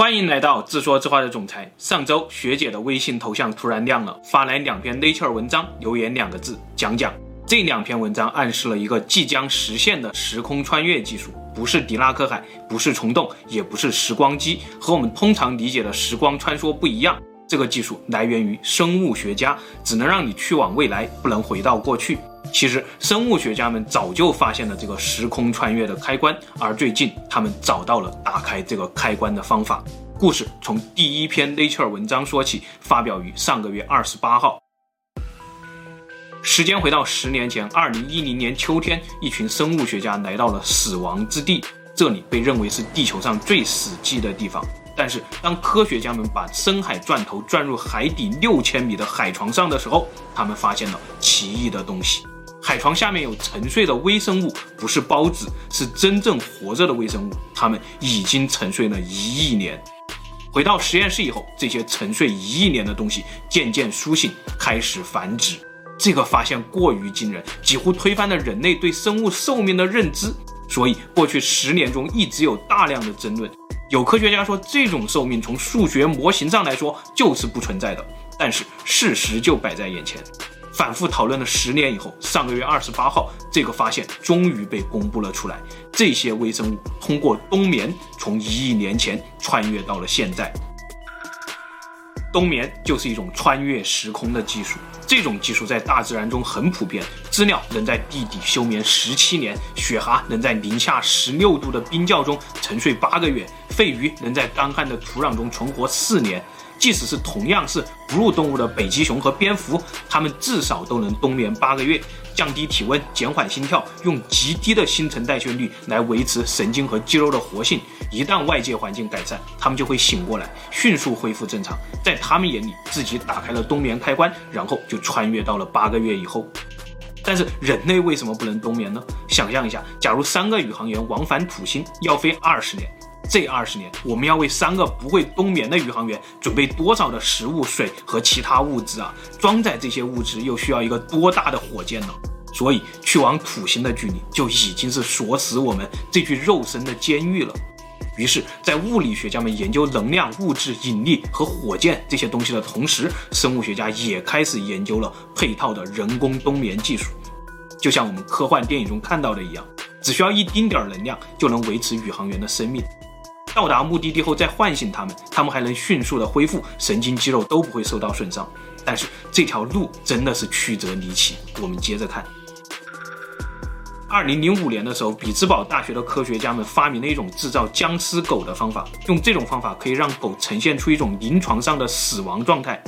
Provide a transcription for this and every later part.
欢迎来到自说自话的总裁。上周学姐的微信头像突然亮了，发来两篇 Nature 文章，留言两个字：讲讲。这两篇文章暗示了一个即将实现的时空穿越技术，不是狄拉克海，不是虫洞，也不是时光机，和我们通常理解的时光穿梭不一样。这个技术来源于生物学家，只能让你去往未来，不能回到过去。其实，生物学家们早就发现了这个时空穿越的开关，而最近他们找到了打开这个开关的方法。故事从第一篇 Nature 文章说起，发表于上个月二十八号。时间回到十年前，二零一零年秋天，一群生物学家来到了死亡之地，这里被认为是地球上最死寂的地方。但是，当科学家们把深海钻头钻入海底六千米的海床上的时候，他们发现了奇异的东西。海床下面有沉睡的微生物，不是孢子，是真正活着的微生物。它们已经沉睡了一亿年。回到实验室以后，这些沉睡一亿年的东西渐渐苏醒，开始繁殖。这个发现过于惊人，几乎推翻了人类对生物寿命的认知。所以，过去十年中一直有大量的争论。有科学家说，这种寿命从数学模型上来说就是不存在的。但是，事实就摆在眼前。反复讨论了十年以后，上个月二十八号，这个发现终于被公布了出来。这些微生物通过冬眠，从一亿年前穿越到了现在。冬眠就是一种穿越时空的技术。这种技术在大自然中很普遍。知了能在地底休眠十七年，雪蛤能在零下十六度的冰窖中沉睡八个月，肺鱼能在干旱的土壤中存活四年。即使是同样是哺乳动物的北极熊和蝙蝠，它们至少都能冬眠八个月，降低体温，减缓心跳，用极低的新陈代谢率来维持神经和肌肉的活性。一旦外界环境改善，它们就会醒过来，迅速恢复正常。在他们眼里，自己打开了冬眠开关，然后就穿越到了八个月以后。但是人类为什么不能冬眠呢？想象一下，假如三个宇航员往返土星，要飞二十年。这二十年，我们要为三个不会冬眠的宇航员准备多少的食物、水和其他物资啊？装载这些物资又需要一个多大的火箭呢？所以，去往土星的距离就已经是锁死我们这具肉身的监狱了。于是，在物理学家们研究能量、物质、引力和火箭这些东西的同时，生物学家也开始研究了配套的人工冬眠技术。就像我们科幻电影中看到的一样，只需要一丁点儿能量就能维持宇航员的生命。到达目的地后再唤醒他们，他们还能迅速的恢复，神经肌肉都不会受到损伤。但是这条路真的是曲折离奇。我们接着看。二零零五年的时候，比兹堡大学的科学家们发明了一种制造僵尸狗的方法，用这种方法可以让狗呈现出一种临床上的死亡状态。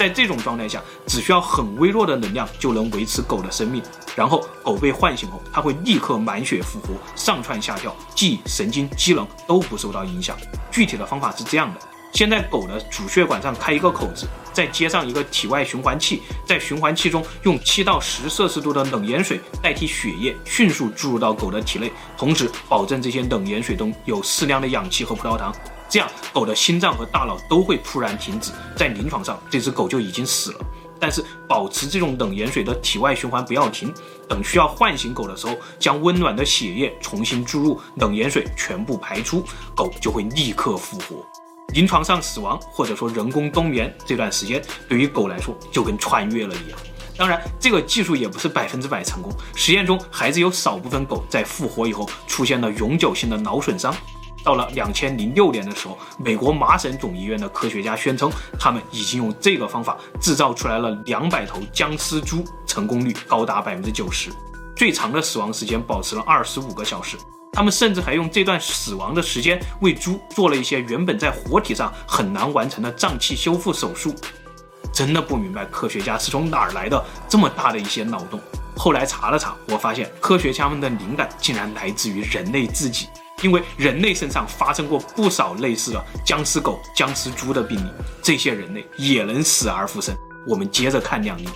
在这种状态下，只需要很微弱的能量就能维持狗的生命。然后狗被唤醒后，它会立刻满血复活，上窜下跳，记忆、神经、机能都不受到影响。具体的方法是这样的：先在狗的主血管上开一个口子，再接上一个体外循环器，在循环器中用七到十摄氏度的冷盐水代替血液，迅速注入到狗的体内，同时保证这些冷盐水中有适量的氧气和葡萄糖。这样，狗的心脏和大脑都会突然停止。在临床上，这只狗就已经死了。但是，保持这种冷盐水的体外循环不要停。等需要唤醒狗的时候，将温暖的血液重新注入，冷盐水全部排出，狗就会立刻复活。临床上死亡或者说人工冬眠这段时间，对于狗来说就跟穿越了一样。当然，这个技术也不是百分之百成功。实验中，还是有少部分狗在复活以后出现了永久性的脑损伤。到了两千零六年的时候，美国麻省总医院的科学家宣称，他们已经用这个方法制造出来了两百头僵尸猪，成功率高达百分之九十，最长的死亡时间保持了二十五个小时。他们甚至还用这段死亡的时间为猪做了一些原本在活体上很难完成的脏器修复手术。真的不明白科学家是从哪儿来的这么大的一些脑洞。后来查了查，我发现科学家们的灵感竟然来自于人类自己。因为人类身上发生过不少类似的僵尸狗、僵尸猪的病例，这些人类也能死而复生。我们接着看案例。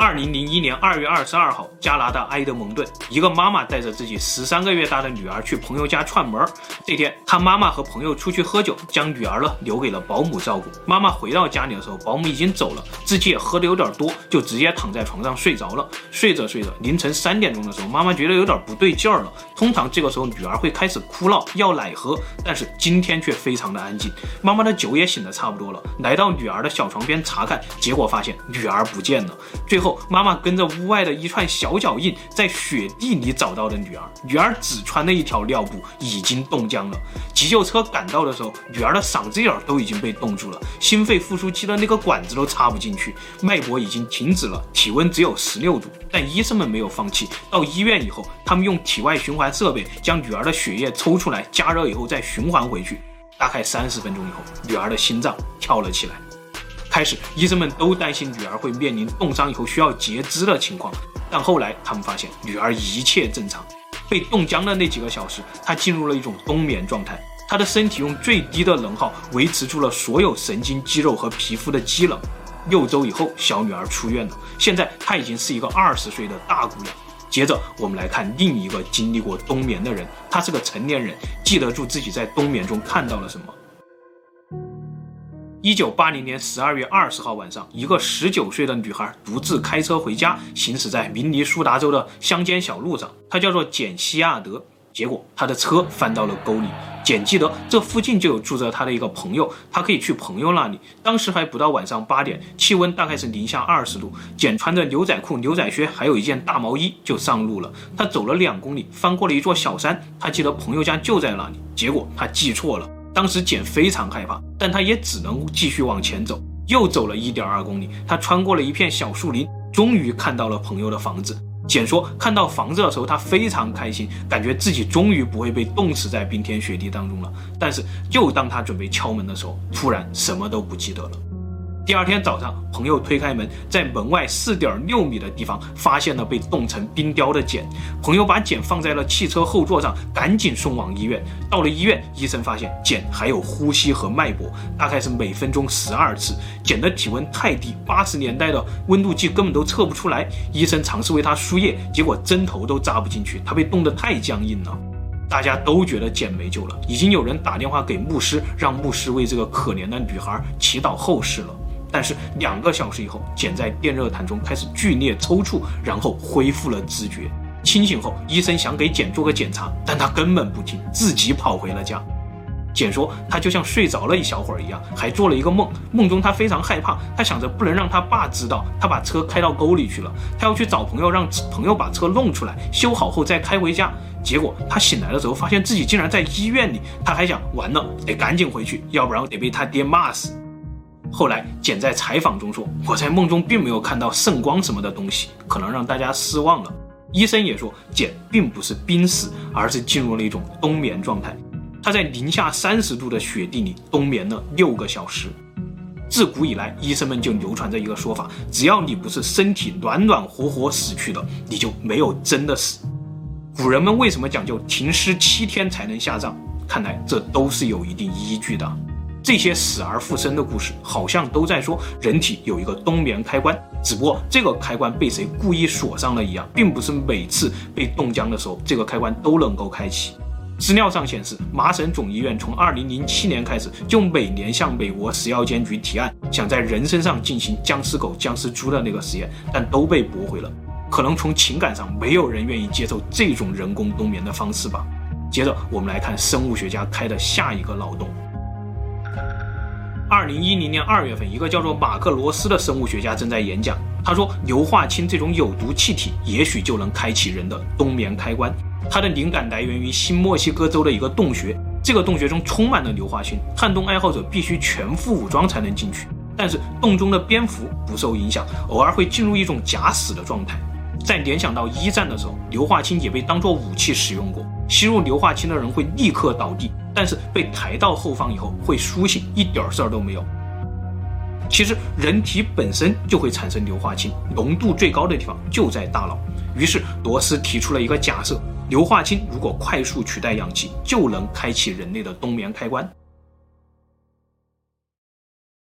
二零零一年二月二十二号，加拿大埃德蒙顿，一个妈妈带着自己十三个月大的女儿去朋友家串门。这天，她妈妈和朋友出去喝酒，将女儿呢留给了保姆照顾。妈妈回到家里的时候，保姆已经走了，自己也喝的有点多，就直接躺在床上睡着了。睡着睡着，凌晨三点钟的时候，妈妈觉得有点不对劲儿了。通常这个时候女儿会开始哭闹要奶喝，但是今天却非常的安静。妈妈的酒也醒得差不多了，来到女儿的小床边查看，结果发现女儿不见了。最后。妈妈跟着屋外的一串小脚印，在雪地里找到了女儿。女儿只穿了一条尿布，已经冻僵了。急救车赶到的时候，女儿的嗓子眼都已经被冻住了，心肺复苏器的那个管子都插不进去，脉搏已经停止了，体温只有十六度。但医生们没有放弃。到医院以后，他们用体外循环设备将女儿的血液抽出来，加热以后再循环回去。大概三十分钟以后，女儿的心脏跳了起来。开始，医生们都担心女儿会面临冻伤以后需要截肢的情况，但后来他们发现女儿一切正常。被冻僵的那几个小时，她进入了一种冬眠状态，她的身体用最低的能耗维持住了所有神经、肌肉和皮肤的机能。六周以后，小女儿出院了，现在她已经是一个二十岁的大姑娘。接着，我们来看另一个经历过冬眠的人，他是个成年人，记得住自己在冬眠中看到了什么。一九八零年十二月二十号晚上，一个十九岁的女孩独自开车回家，行驶在明尼苏达州的乡间小路上。她叫做简西亚德。结果她的车翻到了沟里。简记得这附近就有住着她的一个朋友，她可以去朋友那里。当时还不到晚上八点，气温大概是零下二十度。简穿着牛仔裤、牛仔靴，还有一件大毛衣就上路了。她走了两公里，翻过了一座小山。她记得朋友家就在那里。结果她记错了。当时简非常害怕，但他也只能继续往前走。又走了一点二公里，他穿过了一片小树林，终于看到了朋友的房子。简说，看到房子的时候，他非常开心，感觉自己终于不会被冻死在冰天雪地当中了。但是，就当他准备敲门的时候，突然什么都不记得了。第二天早上，朋友推开门，在门外四点六米的地方发现了被冻成冰雕的简。朋友把简放在了汽车后座上，赶紧送往医院。到了医院，医生发现简还有呼吸和脉搏，大概是每分钟十二次。简的体温太低，八十年代的温度计根本都测不出来。医生尝试为他输液，结果针头都扎不进去，他被冻得太僵硬了。大家都觉得简没救了，已经有人打电话给牧师，让牧师为这个可怜的女孩祈祷后事了。但是两个小时以后，简在电热毯中开始剧烈抽搐，然后恢复了知觉。清醒后，医生想给简做个检查，但他根本不听，自己跑回了家。简说，他就像睡着了一小会儿一样，还做了一个梦。梦中他非常害怕，他想着不能让他爸知道，他把车开到沟里去了。他要去找朋友，让朋友把车弄出来，修好后再开回家。结果他醒来的时候，发现自己竟然在医院里。他还想，完了，得赶紧回去，要不然得被他爹骂死。后来，简在采访中说：“我在梦中并没有看到圣光什么的东西，可能让大家失望了。”医生也说，简并不是濒死，而是进入了一种冬眠状态。他在零下三十度的雪地里冬眠了六个小时。自古以来，医生们就流传着一个说法：只要你不是身体暖暖和和死去的，你就没有真的死。古人们为什么讲究停尸七天才能下葬？看来这都是有一定依据的。这些死而复生的故事，好像都在说人体有一个冬眠开关，只不过这个开关被谁故意锁上了一样，并不是每次被冻僵的时候，这个开关都能够开启。资料上显示，麻省总医院从2007年开始，就每年向美国食药监局提案，想在人身上进行僵尸狗、僵尸猪的那个实验，但都被驳回了。可能从情感上，没有人愿意接受这种人工冬眠的方式吧。接着，我们来看生物学家开的下一个脑洞。二零一零年二月份，一个叫做马克罗斯的生物学家正在演讲。他说，硫化氢这种有毒气体也许就能开启人的冬眠开关。他的灵感来源于新墨西哥州的一个洞穴，这个洞穴中充满了硫化氢，探洞爱好者必须全副武装才能进去。但是洞中的蝙蝠不受影响，偶尔会进入一种假死的状态。在联想到一战的时候，硫化氢也被当作武器使用过。吸入硫化氢的人会立刻倒地，但是被抬到后方以后会苏醒，一点事儿都没有。其实人体本身就会产生硫化氢，浓度最高的地方就在大脑。于是罗斯提出了一个假设：硫化氢如果快速取代氧气，就能开启人类的冬眠开关。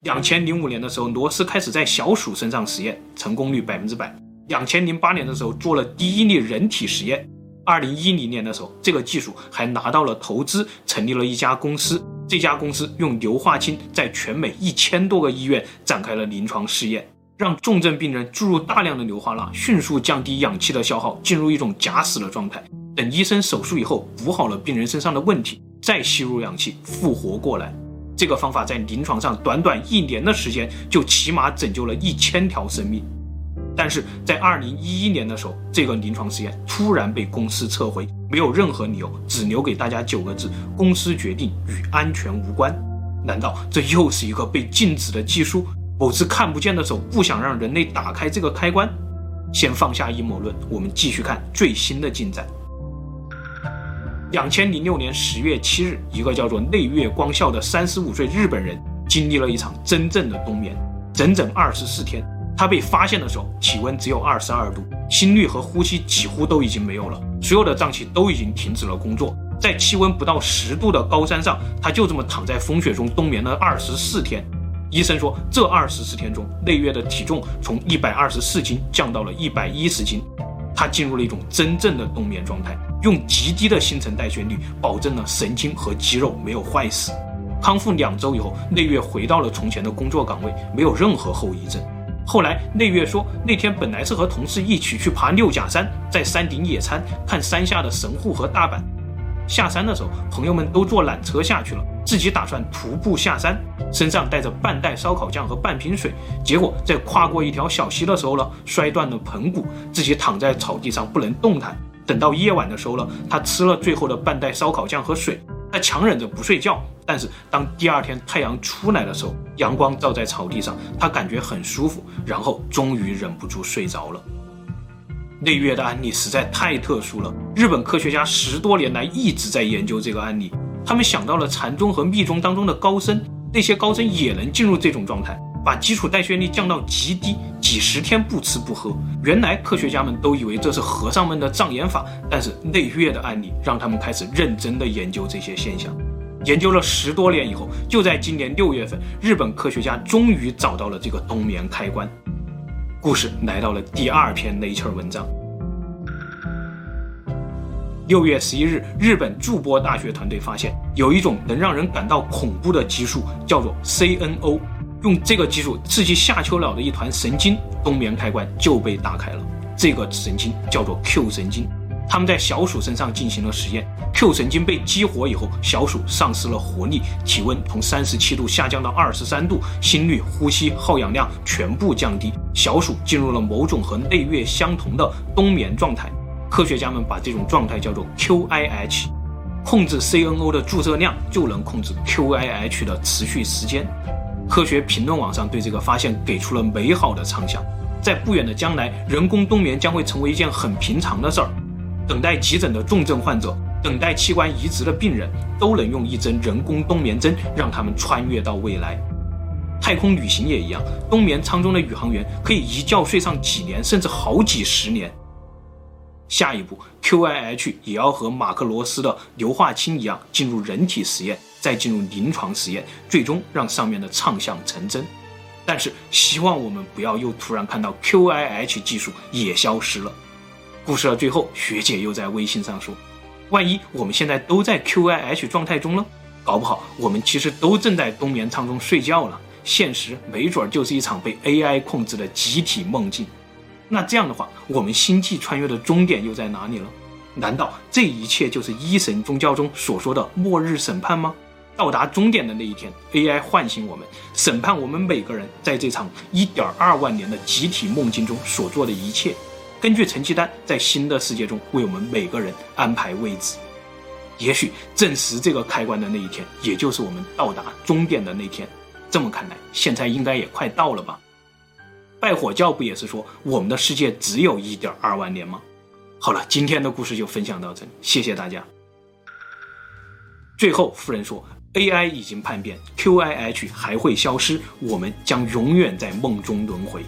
两千零五年的时候，罗斯开始在小鼠身上实验，成功率百分之百。两千零八年的时候做了第一例人体实验，二零一零年的时候，这个技术还拿到了投资，成立了一家公司。这家公司用硫化氢在全美一千多个医院展开了临床试验，让重症病人注入大量的硫化钠，迅速降低氧气的消耗，进入一种假死的状态。等医生手术以后补好了病人身上的问题，再吸入氧气复活过来。这个方法在临床上短短一年的时间就起码拯救了一千条生命。但是在二零一一年的时候，这个临床实验突然被公司撤回，没有任何理由，只留给大家九个字：公司决定与安全无关。难道这又是一个被禁止的技术？某只看不见的手不想让人类打开这个开关？先放下阴谋论，我们继续看最新的进展。两千零六年十月七日，一个叫做内月光孝的三十五岁日本人经历了一场真正的冬眠，整整二十四天。他被发现的时候，体温只有二十二度，心率和呼吸几乎都已经没有了，所有的脏器都已经停止了工作。在气温不到十度的高山上，他就这么躺在风雪中冬眠了二十四天。医生说，这二十四天中，内月的体重从一百二十四斤降到了一百一十斤，他进入了一种真正的冬眠状态，用极低的新陈代谢率保证了神经和肌肉没有坏死。康复两周以后，内月回到了从前的工作岗位，没有任何后遗症。后来内月说，那天本来是和同事一起去爬六甲山，在山顶野餐，看山下的神户和大阪。下山的时候，朋友们都坐缆车下去了，自己打算徒步下山，身上带着半袋烧烤酱和半瓶水。结果在跨过一条小溪的时候呢，摔断了盆骨，自己躺在草地上不能动弹。等到夜晚的时候呢，他吃了最后的半袋烧烤酱和水。他强忍着不睡觉，但是当第二天太阳出来的时候，阳光照在草地上，他感觉很舒服，然后终于忍不住睡着了。内月的案例实在太特殊了，日本科学家十多年来一直在研究这个案例，他们想到了禅宗和密宗当中的高僧，那些高僧也能进入这种状态。把基础代谢率降到极低，几十天不吃不喝。原来科学家们都以为这是和尚们的障眼法，但是内月的案例让他们开始认真的研究这些现象。研究了十多年以后，就在今年六月份，日本科学家终于找到了这个冬眠开关。故事来到了第二篇 Nature 文章。六月十一日，日本筑波大学团队发现有一种能让人感到恐怖的激素，叫做 CNO。用这个技术刺激下丘脑的一团神经，冬眠开关就被打开了。这个神经叫做 Q 神经。他们在小鼠身上进行了实验，Q 神经被激活以后，小鼠丧失了活力，体温从三十七度下降到二十三度，心率、呼吸、耗氧量全部降低，小鼠进入了某种和内月相同的冬眠状态。科学家们把这种状态叫做 QIH。控制 CNO 的注射量，就能控制 QIH 的持续时间。科学评论网上对这个发现给出了美好的畅想，在不远的将来，人工冬眠将会成为一件很平常的事儿。等待急诊的重症患者，等待器官移植的病人，都能用一针人工冬眠针让他们穿越到未来。太空旅行也一样，冬眠舱中的宇航员可以一觉睡上几年，甚至好几十年。下一步，QIH 也要和马克罗斯的硫化氢一样进入人体实验。再进入临床实验，最终让上面的畅想成真。但是，希望我们不要又突然看到 QIH 技术也消失了。故事的最后，学姐又在微信上说：“万一我们现在都在 QIH 状态中呢？搞不好我们其实都正在冬眠舱中睡觉了。现实没准就是一场被 AI 控制的集体梦境。那这样的话，我们星际穿越的终点又在哪里了？难道这一切就是一神宗教中所说的末日审判吗？”到达终点的那一天，AI 唤醒我们，审判我们每个人在这场一点二万年的集体梦境中所做的一切。根据成绩单，在新的世界中为我们每个人安排位置。也许证实这个开关的那一天，也就是我们到达终点的那天。这么看来，现在应该也快到了吧？拜火教不也是说我们的世界只有一点二万年吗？好了，今天的故事就分享到这里，谢谢大家。最后，夫人说。AI 已经叛变，QIH 还会消失，我们将永远在梦中轮回。